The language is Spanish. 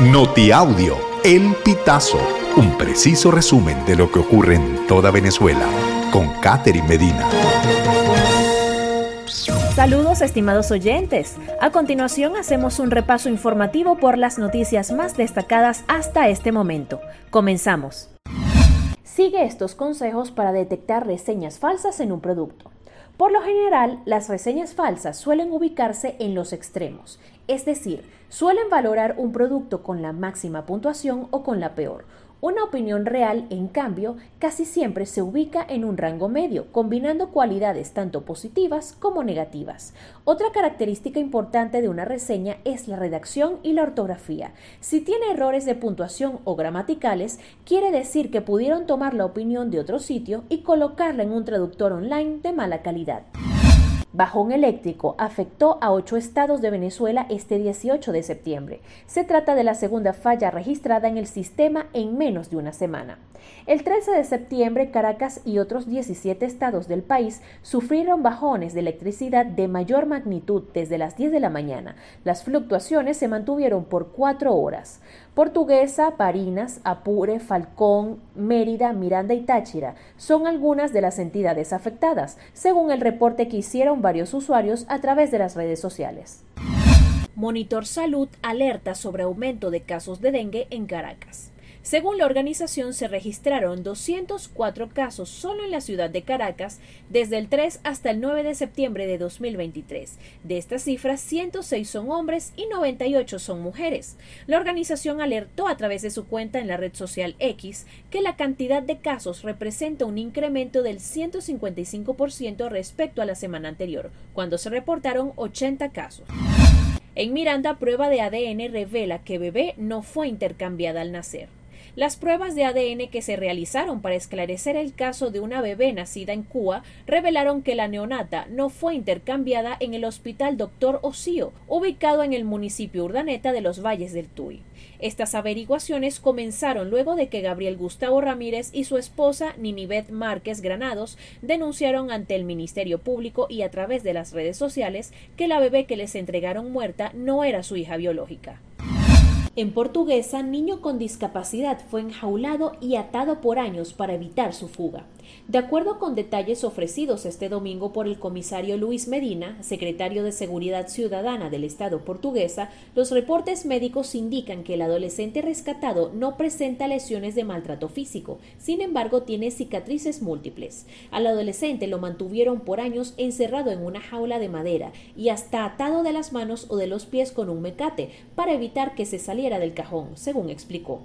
Notiaudio, El Pitazo, un preciso resumen de lo que ocurre en toda Venezuela, con Catherine Medina. Saludos estimados oyentes. A continuación hacemos un repaso informativo por las noticias más destacadas hasta este momento. Comenzamos. Sigue estos consejos para detectar reseñas falsas en un producto. Por lo general, las reseñas falsas suelen ubicarse en los extremos, es decir, suelen valorar un producto con la máxima puntuación o con la peor, una opinión real, en cambio, casi siempre se ubica en un rango medio, combinando cualidades tanto positivas como negativas. Otra característica importante de una reseña es la redacción y la ortografía. Si tiene errores de puntuación o gramaticales, quiere decir que pudieron tomar la opinión de otro sitio y colocarla en un traductor online de mala calidad. Bajón eléctrico afectó a ocho estados de Venezuela este 18 de septiembre. Se trata de la segunda falla registrada en el sistema en menos de una semana. El 13 de septiembre, Caracas y otros 17 estados del país sufrieron bajones de electricidad de mayor magnitud desde las 10 de la mañana. Las fluctuaciones se mantuvieron por cuatro horas. Portuguesa, Parinas, Apure, Falcón, Mérida, Miranda y Táchira son algunas de las entidades afectadas, según el reporte que hicieron varios usuarios a través de las redes sociales. Monitor Salud alerta sobre aumento de casos de dengue en Caracas. Según la organización, se registraron 204 casos solo en la ciudad de Caracas desde el 3 hasta el 9 de septiembre de 2023. De estas cifras, 106 son hombres y 98 son mujeres. La organización alertó a través de su cuenta en la red social X que la cantidad de casos representa un incremento del 155% respecto a la semana anterior, cuando se reportaron 80 casos. En Miranda, prueba de ADN revela que bebé no fue intercambiada al nacer. Las pruebas de ADN que se realizaron para esclarecer el caso de una bebé nacida en Cuba revelaron que la neonata no fue intercambiada en el Hospital Dr. Osío, ubicado en el municipio Urdaneta de los Valles del Tuy. Estas averiguaciones comenzaron luego de que Gabriel Gustavo Ramírez y su esposa Ninibet Márquez Granados denunciaron ante el Ministerio Público y a través de las redes sociales que la bebé que les entregaron muerta no era su hija biológica. En portuguesa, niño con discapacidad fue enjaulado y atado por años para evitar su fuga. De acuerdo con detalles ofrecidos este domingo por el comisario Luis Medina, secretario de Seguridad Ciudadana del Estado portuguesa, los reportes médicos indican que el adolescente rescatado no presenta lesiones de maltrato físico, sin embargo tiene cicatrices múltiples. Al adolescente lo mantuvieron por años encerrado en una jaula de madera y hasta atado de las manos o de los pies con un mecate para evitar que se saliera del cajón, según explicó.